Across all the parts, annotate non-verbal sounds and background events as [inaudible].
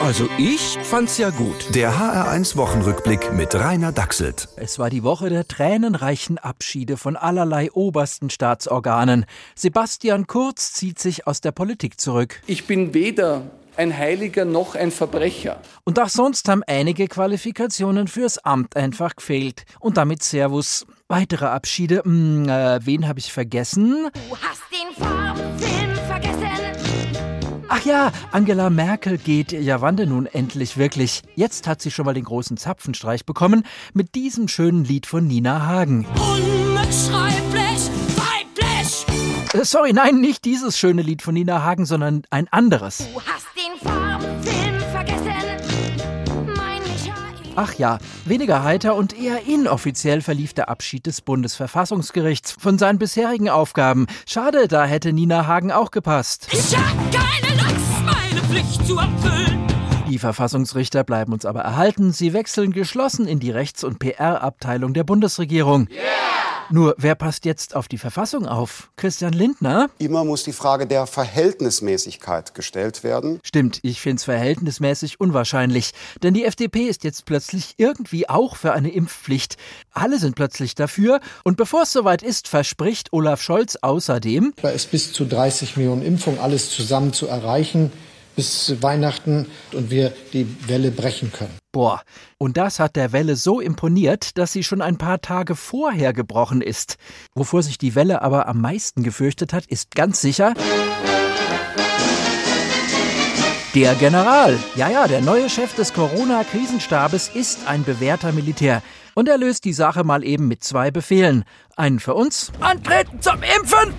Also ich fand's ja gut. Der HR1 Wochenrückblick mit Rainer Dachselt. Es war die Woche der tränenreichen Abschiede von allerlei obersten Staatsorganen. Sebastian Kurz zieht sich aus der Politik zurück. Ich bin weder ein Heiliger noch ein Verbrecher. Und auch sonst haben einige Qualifikationen fürs Amt einfach gefehlt. Und damit Servus. Weitere Abschiede. Hm, äh, wen habe ich vergessen? Du hast ja, Angela Merkel geht. Ja, wann denn nun endlich wirklich? Jetzt hat sie schon mal den großen Zapfenstreich bekommen mit diesem schönen Lied von Nina Hagen. Unbeschreiblich weiblich. Äh, sorry, nein, nicht dieses schöne Lied von Nina Hagen, sondern ein anderes. Du Ach ja, weniger heiter und eher inoffiziell verlief der Abschied des Bundesverfassungsgerichts von seinen bisherigen Aufgaben. Schade, da hätte Nina Hagen auch gepasst. Ich hab keine Lust, meine Pflicht zu erfüllen. Die Verfassungsrichter bleiben uns aber erhalten. Sie wechseln geschlossen in die Rechts- und PR-Abteilung der Bundesregierung. Nur, wer passt jetzt auf die Verfassung auf? Christian Lindner? Immer muss die Frage der Verhältnismäßigkeit gestellt werden. Stimmt, ich find's verhältnismäßig unwahrscheinlich. Denn die FDP ist jetzt plötzlich irgendwie auch für eine Impfpflicht. Alle sind plötzlich dafür. Und bevor es soweit ist, verspricht Olaf Scholz außerdem, Da ist bis zu 30 Millionen Impfungen alles zusammen zu erreichen bis Weihnachten und wir die Welle brechen können. boah, und das hat der Welle so imponiert, dass sie schon ein paar Tage vorher gebrochen ist. Wovor sich die Welle aber am meisten gefürchtet hat, ist ganz sicher der General. Ja, ja, der neue Chef des Corona-Krisenstabes ist ein bewährter Militär. Und er löst die Sache mal eben mit zwei Befehlen. Einen für uns, antreten zum Impfen!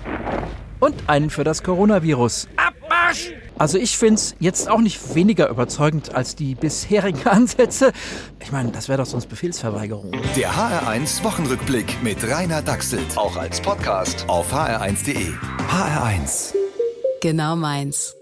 Und einen für das Coronavirus. Abmarsch! Also ich find's jetzt auch nicht weniger überzeugend als die bisherigen [laughs] Ansätze. Ich meine, das wäre doch sonst Befehlsverweigerung. Der HR1 Wochenrückblick mit Rainer Dachselt. Auch als Podcast auf hr1.de. HR1. Genau meins.